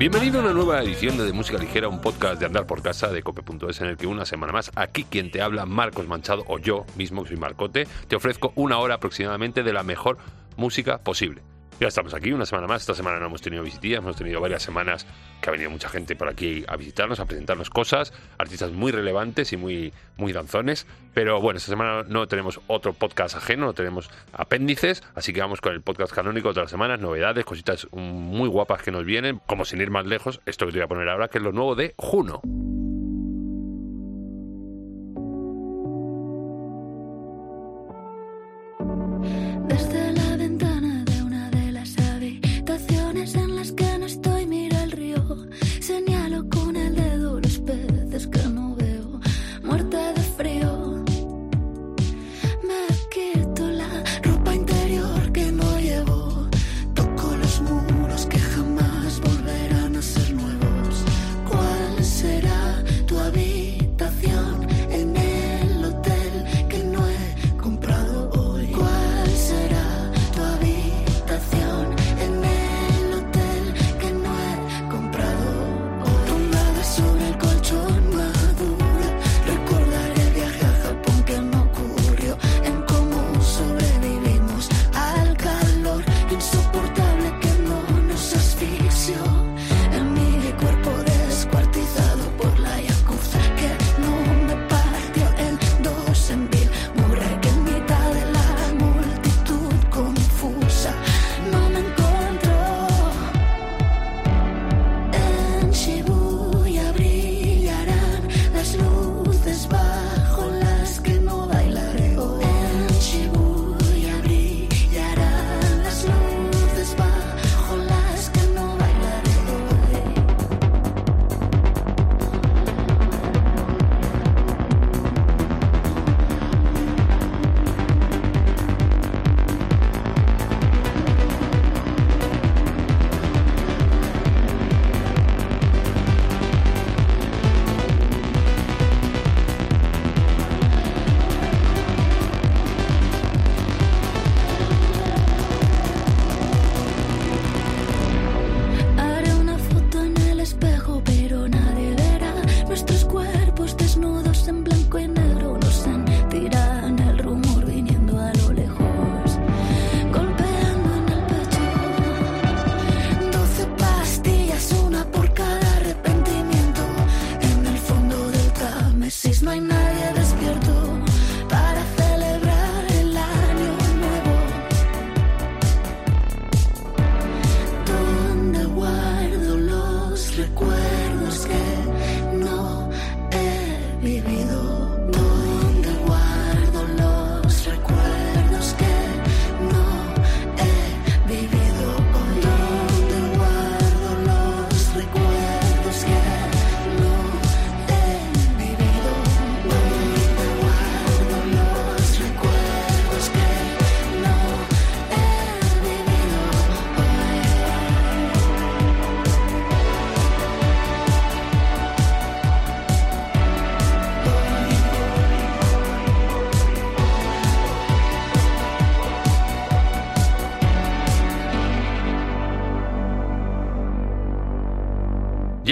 Bienvenido a una nueva edición de, de Música Ligera, un podcast de andar por casa de cope.es en el que una semana más, aquí quien te habla, Marcos Manchado, o yo mismo, que soy Marcote, te ofrezco una hora aproximadamente de la mejor música posible. Ya estamos aquí una semana más. Esta semana no hemos tenido visitas, hemos tenido varias semanas que ha venido mucha gente por aquí a visitarnos, a presentarnos cosas, artistas muy relevantes y muy, muy danzones. Pero bueno, esta semana no tenemos otro podcast ajeno, no tenemos apéndices, así que vamos con el podcast canónico de las semanas, novedades, cositas muy guapas que nos vienen, como sin ir más lejos, esto que te voy a poner ahora, que es lo nuevo de Juno. Ya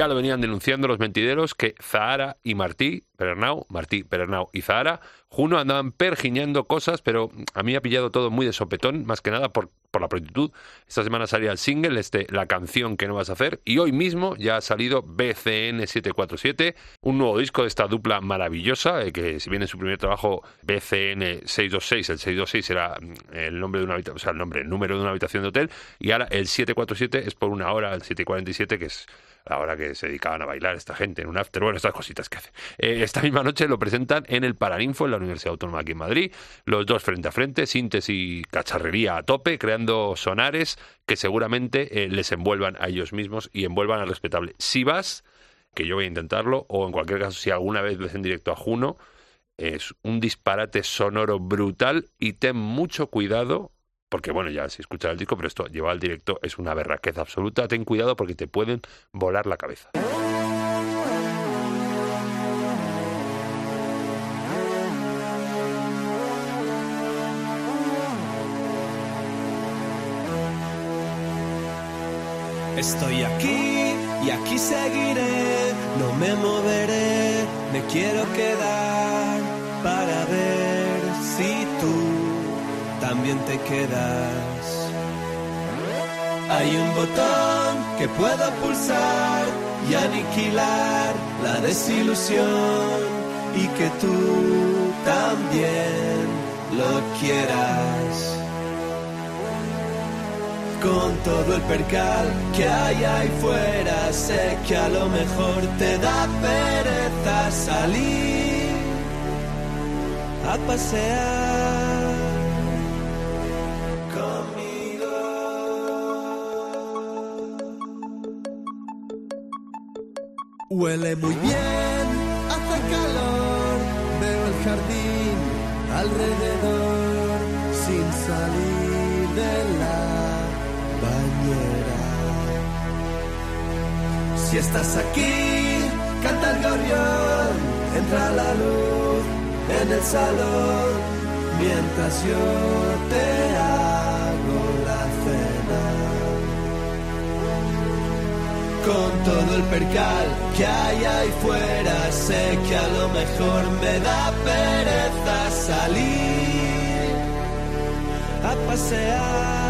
lo venían denunciando los mentideros que Zahara y Martí, Pernau, Martí, Pernau y Zahara, Juno andaban pergiñando cosas, pero a mí ha pillado todo muy de sopetón, más que nada por, por la prontitud. Esta semana salía el single, este, La canción que no vas a hacer, y hoy mismo ya ha salido BCN 747, un nuevo disco de esta dupla maravillosa, eh, que si bien en su primer trabajo BCN 626, el 626 era mm, el nombre de una habitación, o sea, el nombre, el número de una habitación de hotel, y ahora el 747 es por una hora, el 747, que es la hora que se dedicaban a bailar esta gente en un after, bueno, estas cositas que hacen. Eh, esta misma noche lo presentan en el Paraninfo, en la Universidad Autónoma aquí en Madrid, los dos frente a frente, síntesis cacharrería a tope, creando sonares que seguramente eh, les envuelvan a ellos mismos y envuelvan al respetable. Si vas, que yo voy a intentarlo, o en cualquier caso, si alguna vez ves en directo a Juno, es un disparate sonoro brutal y ten mucho cuidado porque bueno, ya si escuchas el disco, pero esto lleva al directo es una berraqueza absoluta. Ten cuidado porque te pueden volar la cabeza. Estoy aquí y aquí seguiré, no me moveré, me quiero quedar te quedas. Hay un botón que puedo pulsar y aniquilar la desilusión y que tú también lo quieras con todo el percal que hay ahí fuera. Sé que a lo mejor te da pereza salir a pasear. Huele muy bien, hace calor, veo el jardín alrededor sin salir de la si estás aquí, canta el gorrión, entra la luz en el salón, mientras yo te Con todo el percal que hay ahí fuera, sé que a lo mejor me da pereza salir a pasear.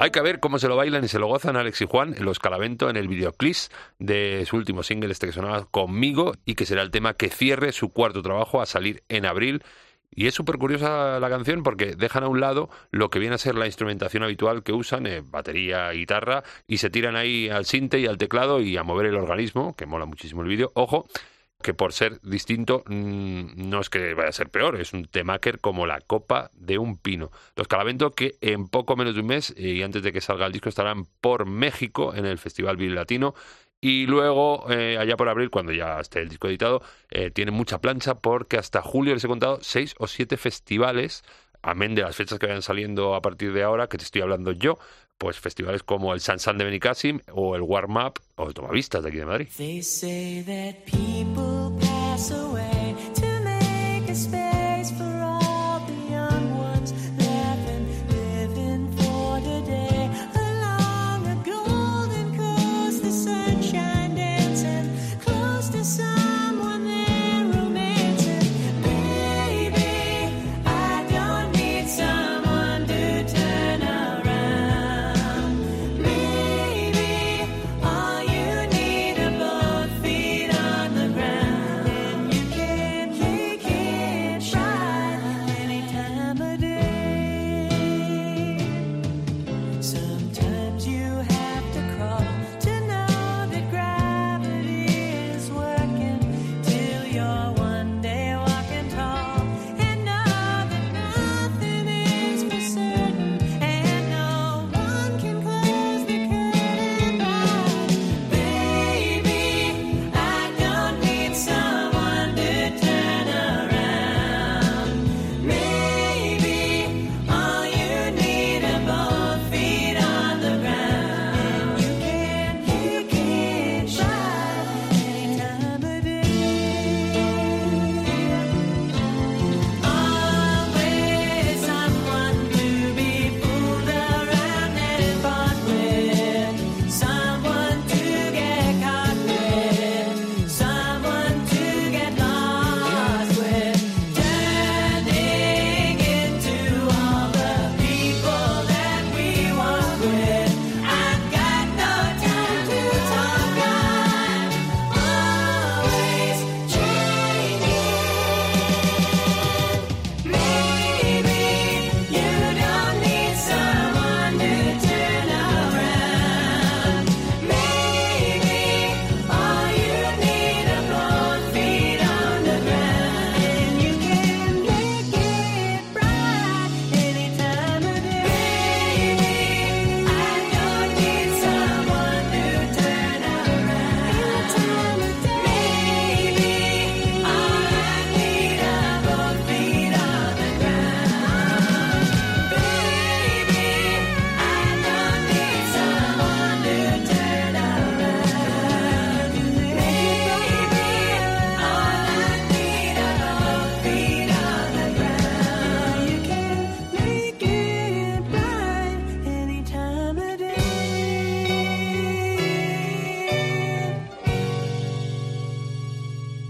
Hay que ver cómo se lo bailan y se lo gozan Alex y Juan en los Calavento en el videoclip de su último single, este que sonaba conmigo y que será el tema que cierre su cuarto trabajo a salir en abril. Y es súper curiosa la canción porque dejan a un lado lo que viene a ser la instrumentación habitual que usan, eh, batería, guitarra, y se tiran ahí al sinte y al teclado y a mover el organismo, que mola muchísimo el vídeo. Ojo, que por ser distinto mm, no es que vaya a ser peor, es un temaker como la copa de un pino. Los Calavento que en poco menos de un mes eh, y antes de que salga el disco estarán por México en el Festival Bill Latino y luego eh, allá por abril cuando ya esté el disco editado eh, tiene mucha plancha porque hasta julio les he contado seis o siete festivales amén de las fechas que vayan saliendo a partir de ahora, que te estoy hablando yo, pues festivales como el Sansan de Benicassim o el Warm Up o el Tomavistas de aquí de Madrid.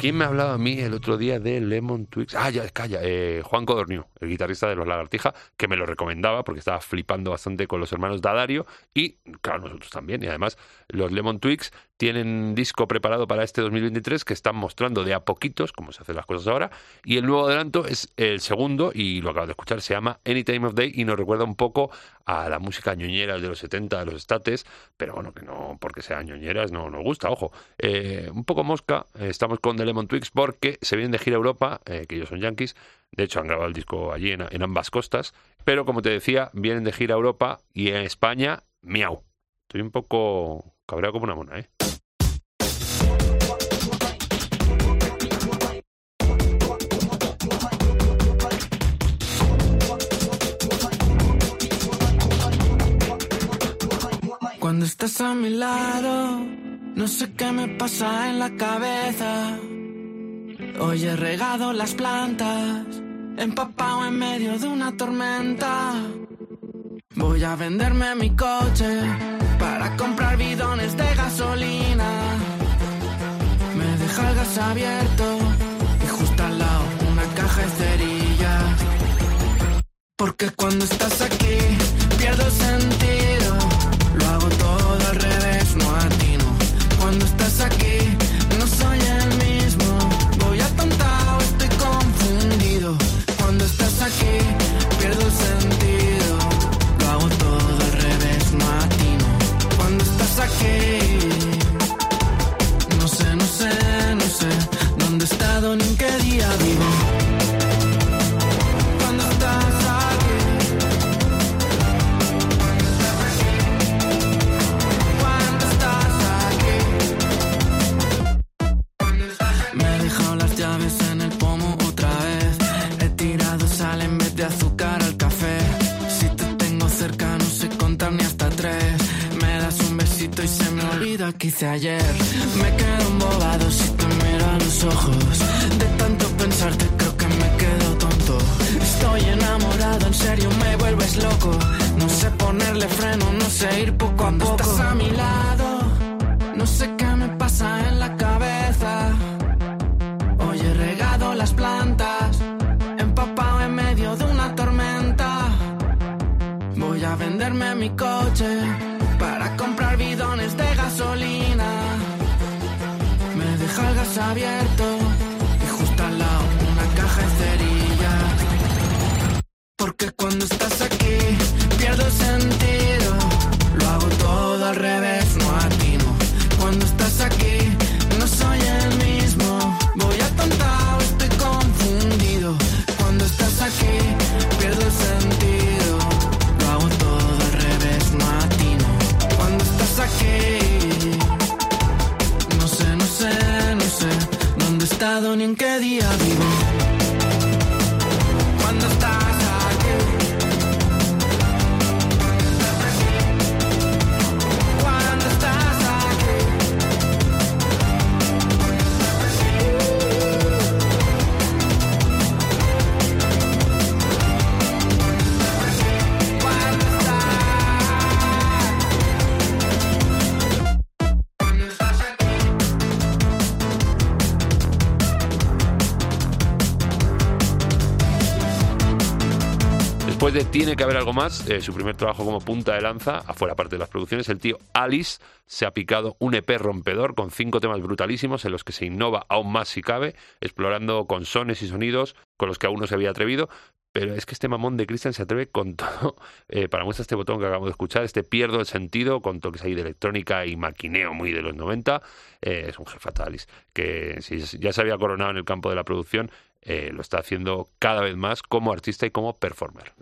¿Quién me hablaba a mí el otro día de Lemon Twigs? Ah, ya, calla, eh, Juan Codorniu, el guitarrista de Los Lagartija, que me lo recomendaba porque estaba flipando bastante con los hermanos Dadario y, claro, nosotros también. Y además, los Lemon Twigs tienen disco preparado para este 2023 que están mostrando de a poquitos cómo se hacen las cosas ahora. Y el nuevo adelanto es el segundo, y lo acabo de escuchar, se llama Any Time of Day y nos recuerda un poco a la música ñoñera de los 70, de los estates, pero bueno, que no porque sean ñoñeras no nos gusta, ojo. Eh, un poco mosca, eh, estamos con The Lemon Twigs porque se vienen de gira a Europa, eh, que ellos son yankees, de hecho han grabado el disco allí en, en ambas costas, pero como te decía, vienen de gira a Europa y en España, miau. Estoy un poco cabreado como una mona, ¿eh? Estás a mi lado, no sé qué me pasa en la cabeza. Hoy he regado las plantas, empapado en medio de una tormenta. Voy a venderme mi coche para comprar bidones de gasolina. Me deja el gas abierto y justo al lado una caja de cerillas. Porque cuando estás aquí pierdo sentido. Lo hago todo al revés, no atino. Cuando estás aquí no soy el mismo. Voy atontado, estoy confundido. Cuando estás aquí pierdo el sentido. Lo hago todo al revés, no atino. Cuando estás aquí no sé, no sé, no sé dónde he estado ni en qué día vivo. Tiene que haber algo más, eh, su primer trabajo como punta de lanza, afuera parte de las producciones, el tío Alice se ha picado un EP rompedor con cinco temas brutalísimos en los que se innova aún más si cabe, explorando con sones y sonidos con los que aún no se había atrevido. Pero es que este mamón de Christian se atreve con todo. Eh, para muestra este botón que acabamos de escuchar, este pierdo el sentido, con toques ahí de electrónica y maquineo muy de los 90. eh, es un jefe Alice, que si ya se había coronado en el campo de la producción, lo está haciendo cada vez más como artista y como performer.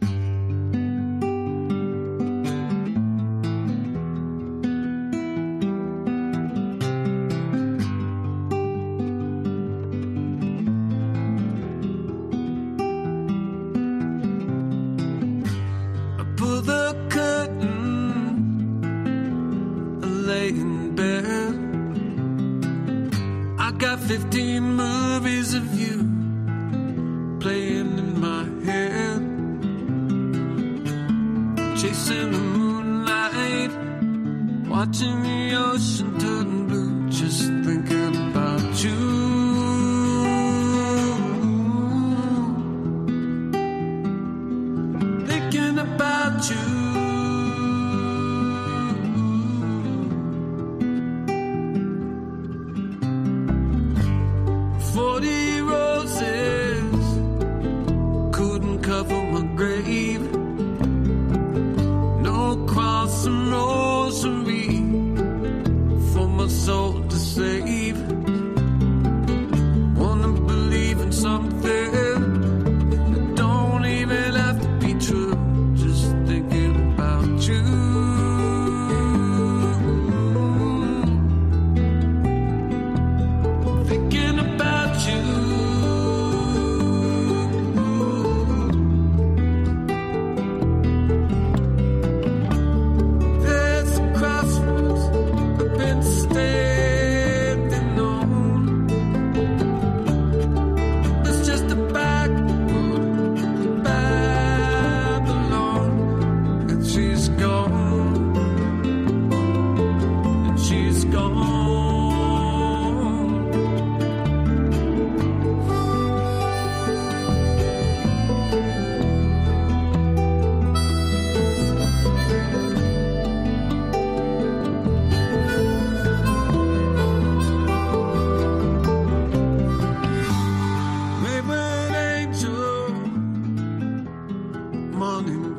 15 movies of you playing in my head. Chasing the moonlight, watching the ocean turn blue, just thinking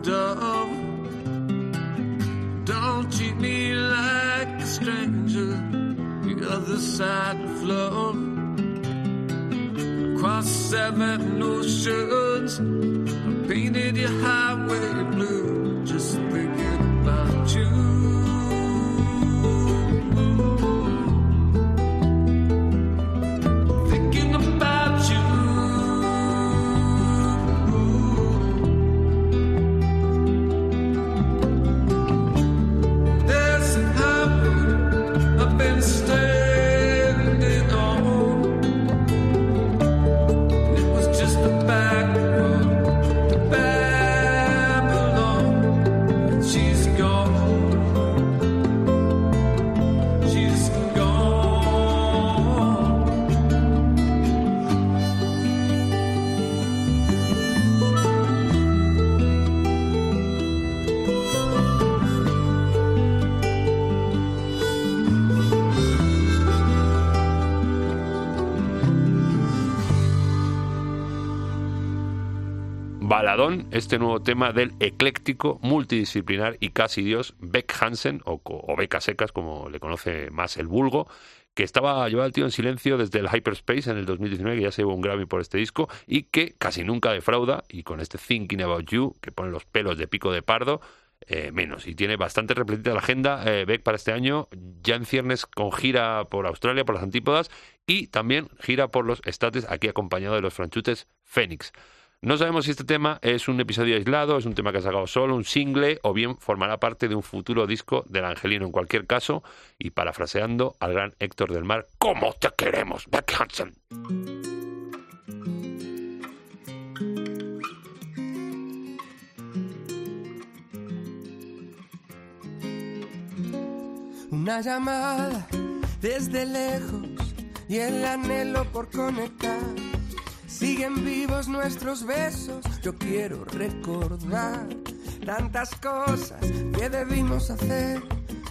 dove. Don't treat me like a stranger. The other side of love. Across seven oceans. Este nuevo tema del ecléctico, multidisciplinar y casi dios Beck Hansen, o, o Secas, como le conoce más el vulgo, que estaba llevado el tío en silencio desde el Hyperspace en el 2019, que ya se llevó un Grammy por este disco, y que casi nunca defrauda, y con este Thinking About You, que pone los pelos de pico de pardo, eh, menos. Y tiene bastante repletita la agenda eh, Beck para este año, ya en ciernes con gira por Australia, por las antípodas, y también gira por los estates, aquí acompañado de los franchutes Fénix. No sabemos si este tema es un episodio aislado, es un tema que ha sacado solo, un single, o bien formará parte de un futuro disco del Angelino. En cualquier caso, y parafraseando al gran Héctor del Mar, ¿cómo te queremos, Beck Hansen? Una llamada desde lejos y el anhelo por conectar. Siguen vivos nuestros besos, yo quiero recordar tantas cosas que debimos hacer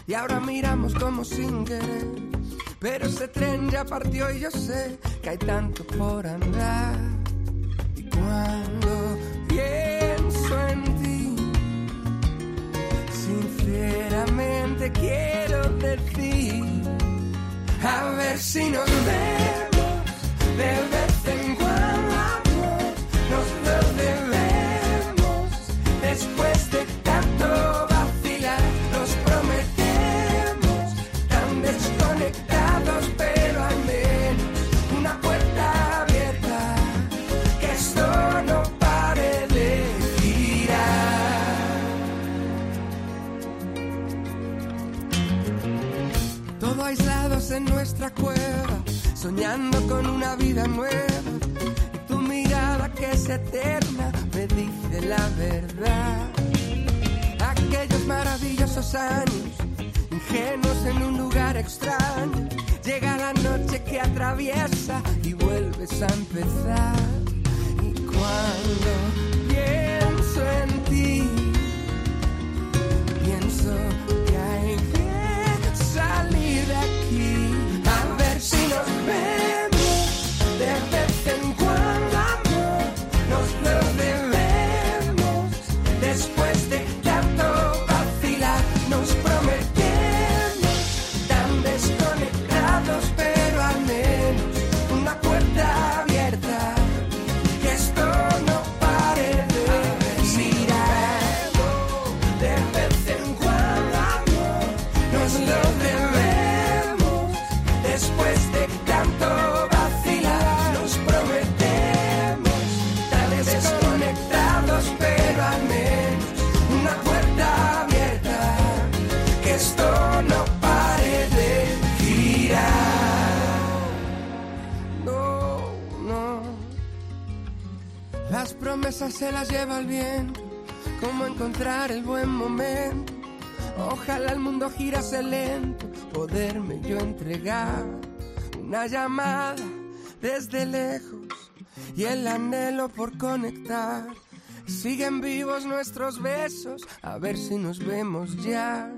y ahora miramos como sin querer. Pero ese tren ya partió y yo sé que hay tanto por andar. Y cuando pienso en ti, Sinceramente quiero decir, a ver si nos vemos de vez aislados en nuestra cueva, soñando con una vida nueva. Mirada que es eterna me dice la verdad. Aquellos maravillosos años, ingenuos en un lugar extraño. Llega la noche que atraviesa y vuelves a empezar. Y cuando se las lleva el viento, como encontrar el buen momento. Ojalá el mundo girase lento, poderme yo entregar una llamada desde lejos y el anhelo por conectar. Siguen vivos nuestros besos, a ver si nos vemos ya.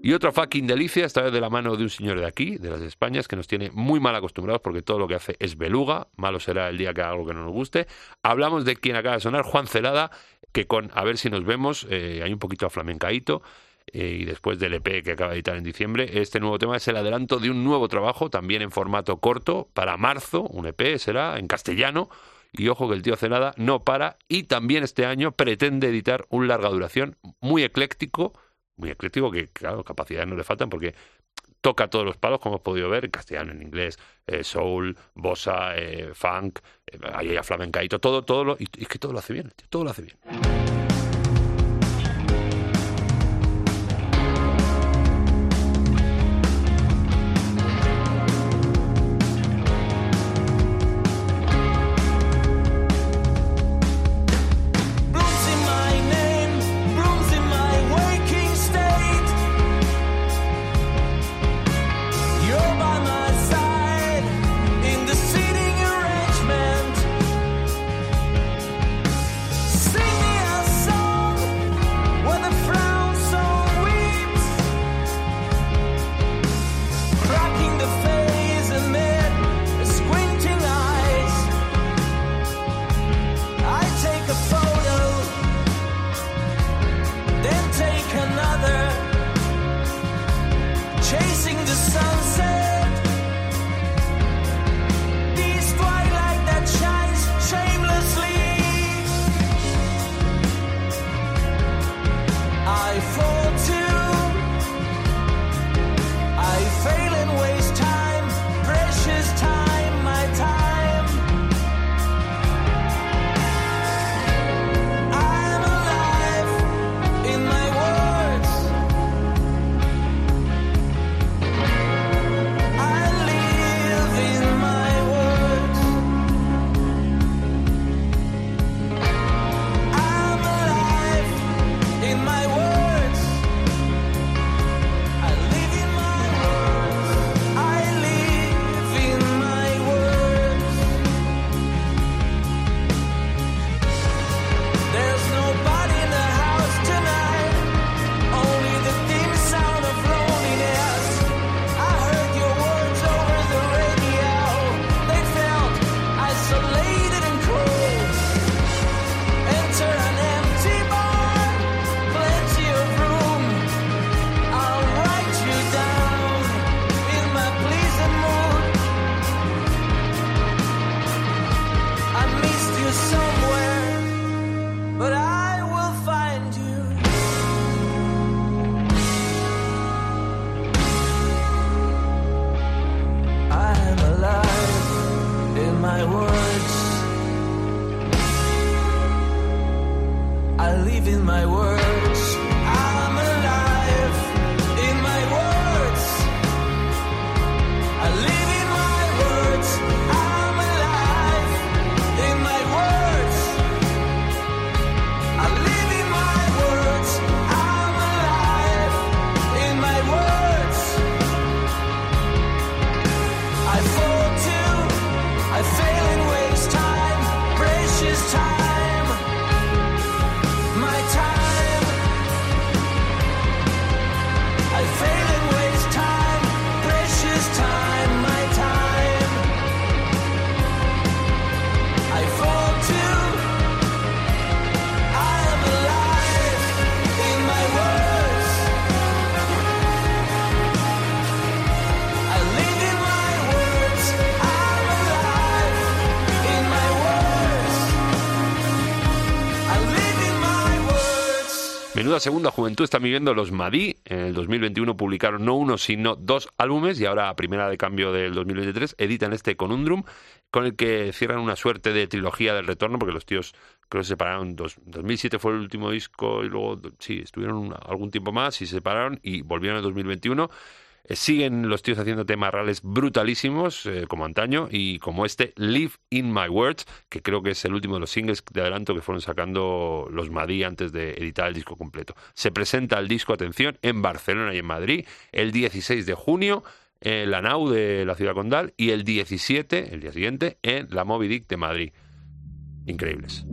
Y otra fucking delicia, esta vez de la mano de un señor de aquí, de las Españas, que nos tiene muy mal acostumbrados porque todo lo que hace es beluga. Malo será el día que haga algo que no nos guste. Hablamos de quien acaba de sonar, Juan Celada, que con A ver si nos vemos, eh, hay un poquito a flamencaíto. eh, y después del EP que acaba de editar en diciembre, este nuevo tema es el adelanto de un nuevo trabajo, también en formato corto, para marzo, un EP será en castellano. Y ojo que el tío Celada no para y también este año pretende editar un larga duración muy ecléctico, muy ecléctico que claro, capacidades no le faltan porque toca todos los palos, como hemos podido ver, en castellano, en inglés, eh, soul, bossa, eh, funk, eh, ahí hay flamencaito, todo, todo lo, y, es que todo lo hace bien, todo lo hace bien. Chasing the sunset. My words. I live in my words. Menuda segunda juventud están viviendo los Madí. En el 2021 publicaron no uno, sino dos álbumes y ahora, a primera de cambio del 2023, editan este Conundrum, con el que cierran una suerte de trilogía del retorno, porque los tíos creo que se separaron. Dos, 2007 fue el último disco y luego, sí, estuvieron algún tiempo más y se separaron y volvieron en 2021. Eh, siguen los tíos haciendo temas reales brutalísimos, eh, como antaño, y como este Live in My Words, que creo que es el último de los singles de adelanto que fueron sacando los Madí antes de editar el disco completo. Se presenta el disco, atención, en Barcelona y en Madrid el 16 de junio en la NAU de la ciudad condal y el 17, el día siguiente, en la Moby Dick de Madrid. Increíbles.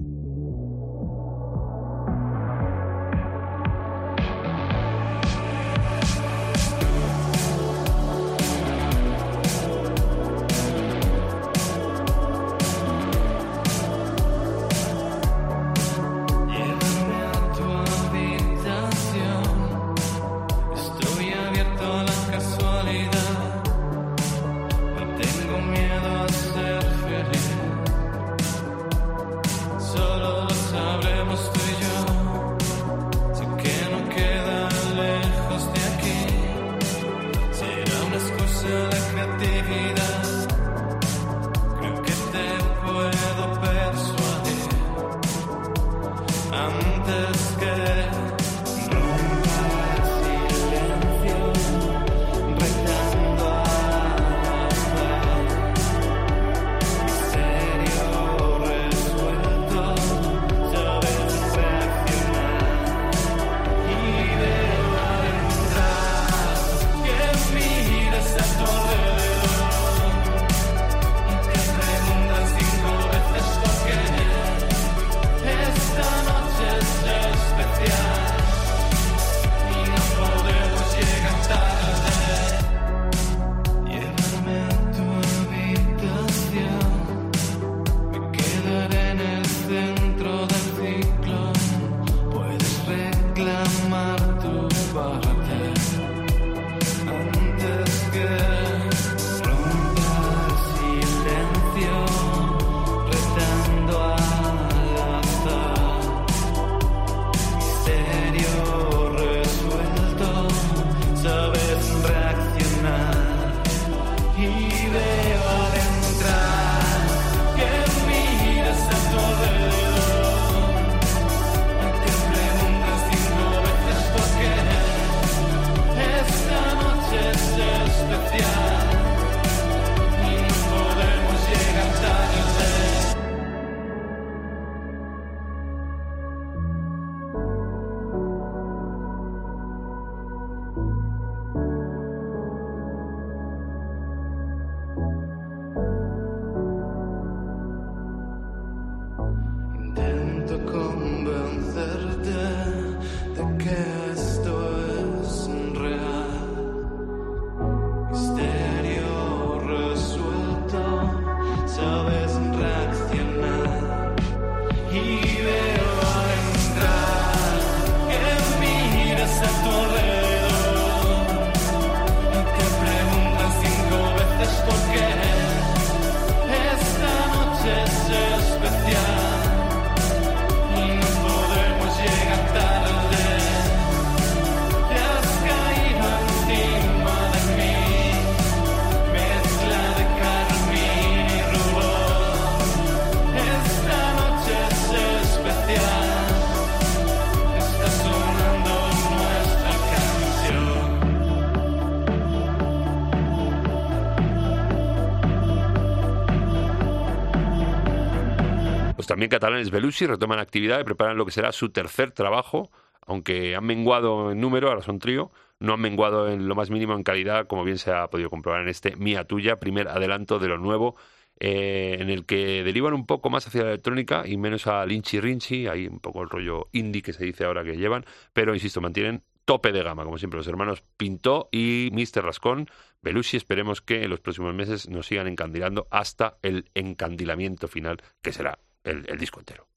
También catalanes Belushi retoman actividad y preparan lo que será su tercer trabajo, aunque han menguado en número, ahora son trío, no han menguado en lo más mínimo en calidad, como bien se ha podido comprobar en este Mía Tuya, primer adelanto de lo nuevo, eh, en el que derivan un poco más hacia la electrónica y menos al Inchi Rinchi, ahí un poco el rollo indie que se dice ahora que llevan, pero insisto, mantienen tope de gama, como siempre, los hermanos Pintó y Mr. Rascón. Belushi, esperemos que en los próximos meses nos sigan encandilando hasta el encandilamiento final, que será el, disco entero.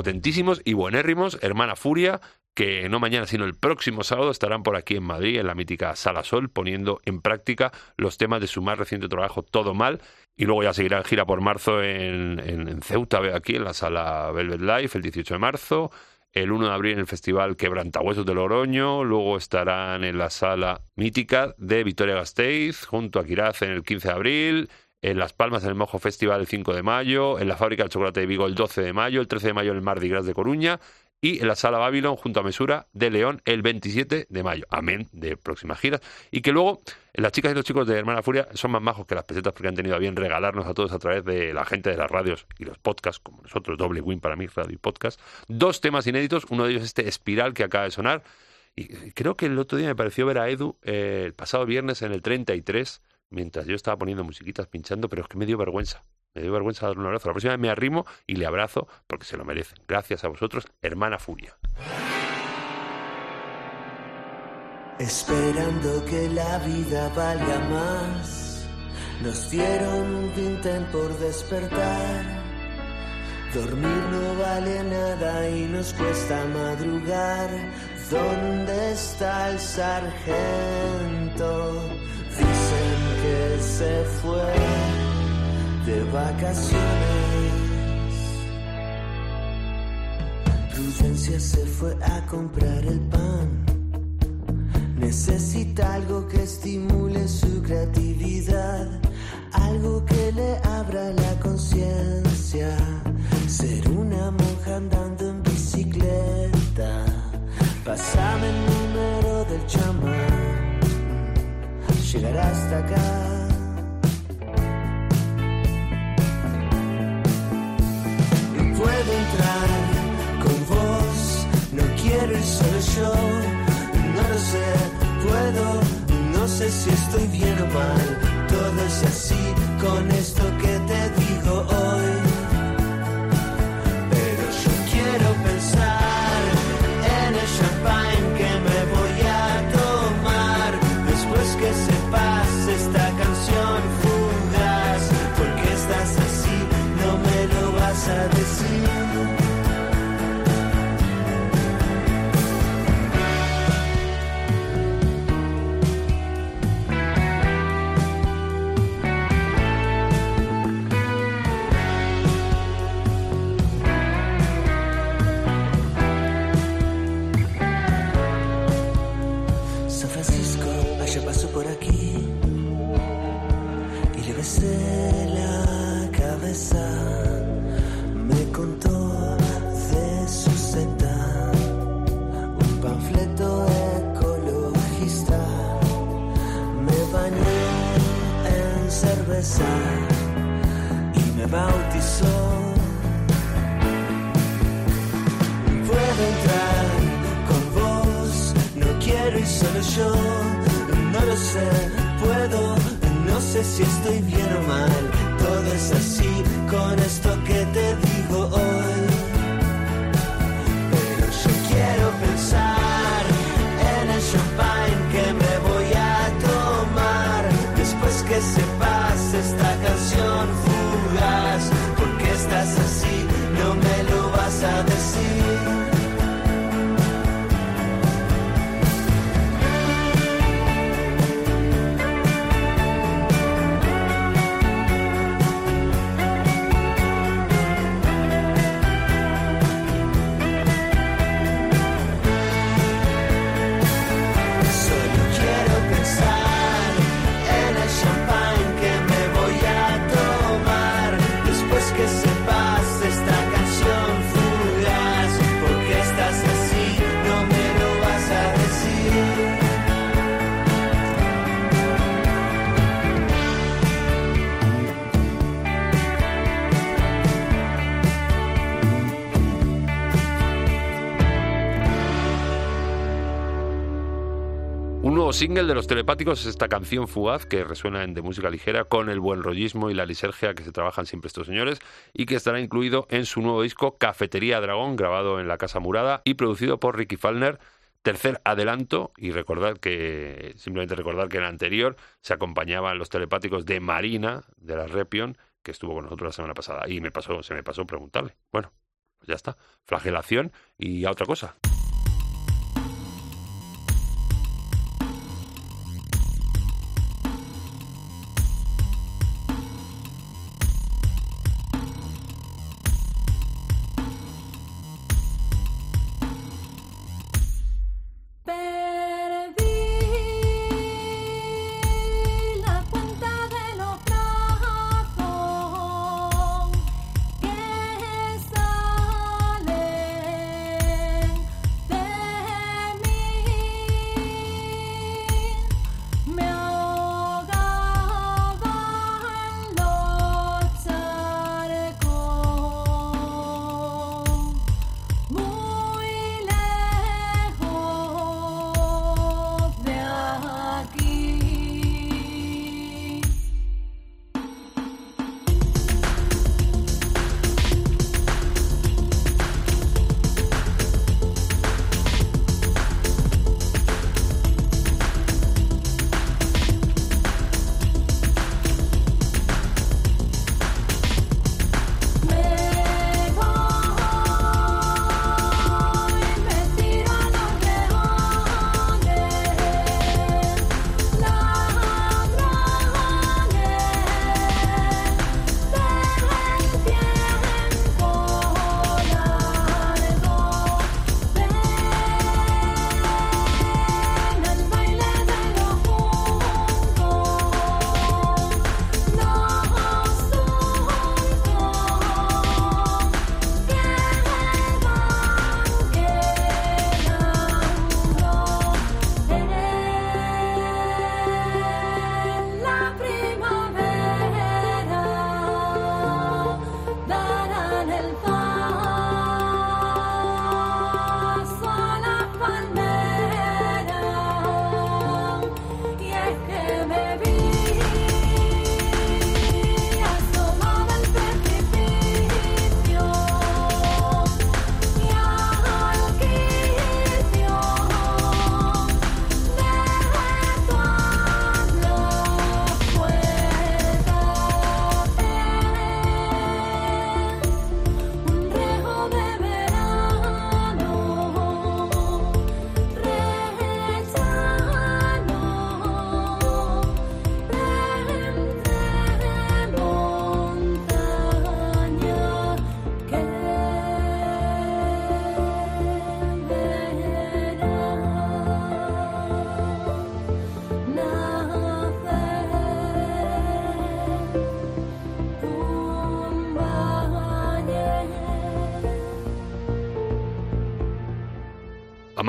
Potentísimos y buenérrimos, Hermana Furia, que no mañana, sino el próximo sábado estarán por aquí en Madrid, en la mítica Sala Sol, poniendo en práctica los temas de su más reciente trabajo, Todo Mal, y luego ya seguirán gira por marzo en, en- en aquí, en la Sala Velvet Life, el 18 de marzo, el 1 de abril en el Festival Quebrantahuesos de Logroño, luego estarán en la Sala Mítica de Vitoria Gasteiz, junto a Quiraz en el 15 de abril, en Las Palmas en el Mojo Festival el 5 de mayo, en la Fábrica del Chocolate de Vigo el 12 de mayo, el 13 de mayo en el Mardi Gras de Coruña y en la Sala Babylon junto a Mesura de León el 27 de mayo. Amén de próximas giras. Y que luego las chicas y los chicos de Hermana Furia son más majos que las pesetas porque han tenido a bien regalarnos a todos a través de la gente de las radios y los podcasts, como nosotros, doble win para mí, radio y podcast. Dos temas inéditos, uno de ellos este Espiral que acaba de sonar. Y creo que el otro día me pareció ver a Edu eh, el pasado viernes en el 33, mientras yo estaba poniendo musiquitas pinchando, pero es que me dio vergüenza. Me dio vergüenza darle un abrazo. La próxima vez me arrimo y le abrazo porque se lo merecen. Gracias a vosotros, hermana Furia. Esperando que la vida valga más, nos dieron un vintén por despertar. Dormir no vale nada y nos cuesta madrugar. ¿Dónde está el sargento? Que se fue de vacaciones. Prudencia se fue a comprar el pan. Necesita algo que estimule su creatividad, algo que le abra la conciencia. Ser una monja andando en bicicleta. Pásame el número del chamán. Llegará hasta acá. Y puedo entrar con vos. No quiero ir solo yo. No lo sé, puedo. No sé si estoy bien o mal. Todo es así con esto que single de los telepáticos es esta canción fugaz que resuena en de música ligera con el buen rollismo y la lisergia que se trabajan siempre estos señores y que estará incluido en su nuevo disco Cafetería Dragón, grabado en la Casa Murada y producido por Ricky Falner. Tercer adelanto, y recordar que, simplemente recordar que en el anterior se acompañaban los telepáticos de Marina, de la Repion, que estuvo con nosotros la semana pasada. Y me pasó, se me pasó preguntarle. Bueno, pues ya está. Flagelación y a otra cosa.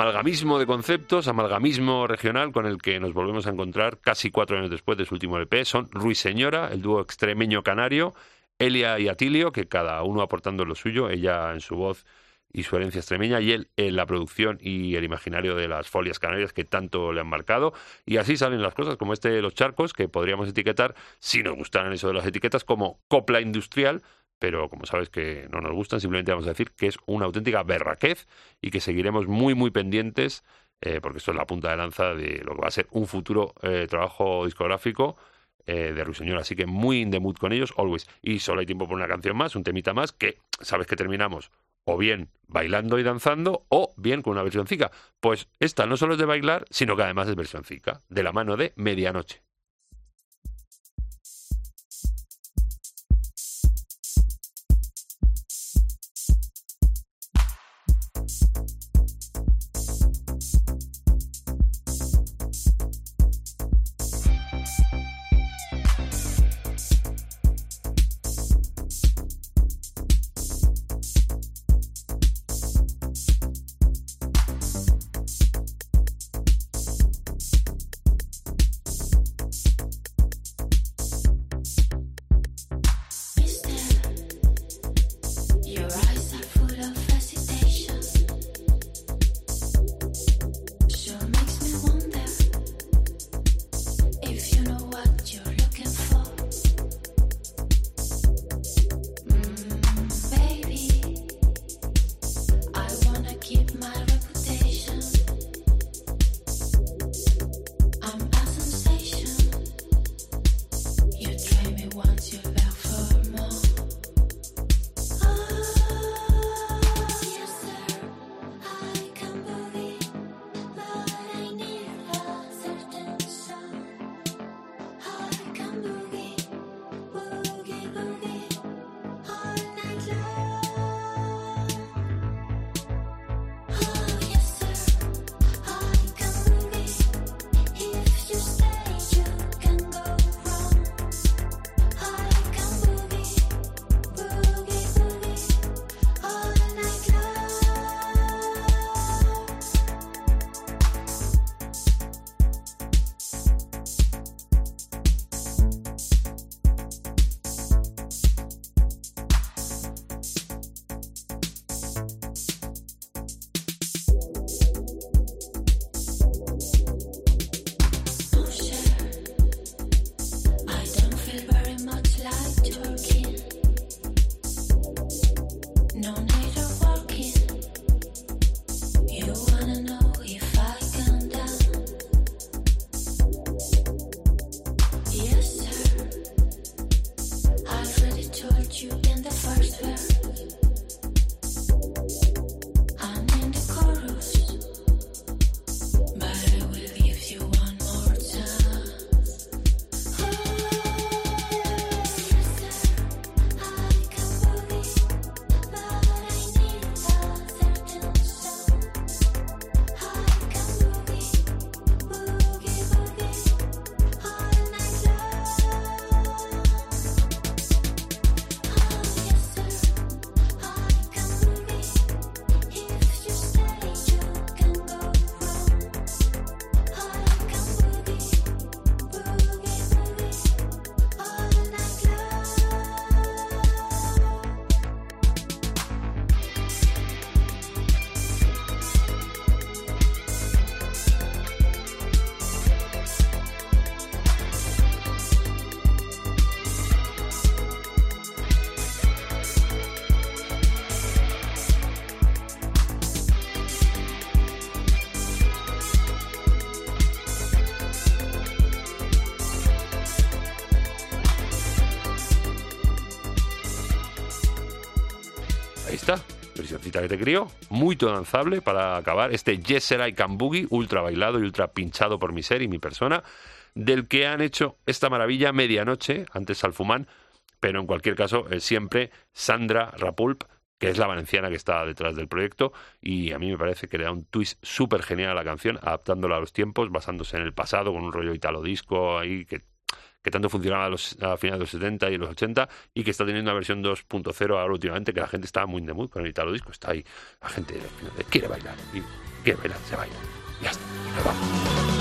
Amalgamismo de conceptos, amalgamismo regional con el que nos volvemos a encontrar casi cuatro años después de su último LP. Son Ruiseñora, el dúo extremeño canario, Elia y Atilio, que cada uno aportando lo suyo, ella en su voz y su herencia extremeña, y él en la producción y el imaginario de las folias canarias que tanto le han marcado. Y así salen las cosas, como este de los charcos, que podríamos etiquetar, si nos gustaran eso de las etiquetas, como copla industrial, pero como sabes que no nos gustan, simplemente vamos a decir que es una auténtica berraquez y que seguiremos muy, muy pendientes, eh, porque esto es la punta de lanza de lo que va a ser un futuro eh, trabajo discográfico eh, de Ruiseñor. Así que muy in the mood con ellos, always. Y solo hay tiempo por una canción más, un temita más, que sabes que terminamos o bien bailando y danzando, o bien con una versión zica. Pues esta no solo es de bailar, sino que además es versión zica, de la mano de Medianoche. Te crío, muy danzable para acabar este Yes Sir I Can Boogie, ultra bailado y ultra pinchado por mi ser y mi persona, del que han hecho esta maravilla medianoche, antes Alfumán, pero en cualquier caso eh, siempre Sandra Rapulp, que es la valenciana que está detrás del proyecto, y a mí me parece que le da un twist súper genial a la canción, adaptándola a los tiempos, basándose en el pasado, con un rollo italo disco ahí que que tanto funcionaba a, los, a finales de los 70 y los 80 y que está teniendo una versión 2.0 ahora últimamente, que la gente está muy the mood con el Italo Disco. Está ahí, la gente quiere bailar y quiere bailar, se baila. Ya está, nos vamos.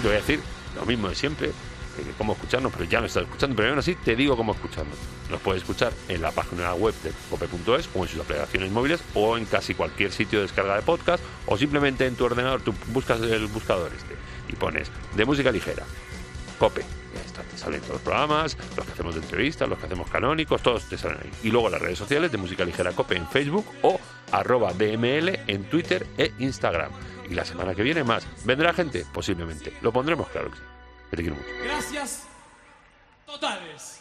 Te voy a decir lo mismo de siempre, cómo escucharnos, pero ya no estás escuchando, pero aún así te digo cómo escucharnos. Nos puedes escuchar en la página web de cope.es o en sus aplicaciones móviles o en casi cualquier sitio de descarga de podcast o simplemente en tu ordenador, tú buscas el buscador este y pones de música ligera, cope. Ya está, te salen todos los programas, los que hacemos de entrevistas, los que hacemos canónicos, todos te salen ahí. Y luego las redes sociales de Música Ligera Cope en Facebook o arroba DML en Twitter e Instagram. Y la semana que viene más. ¿Vendrá gente? Posiblemente. Lo pondremos, claro que sí. Te quiero mucho. Gracias totales.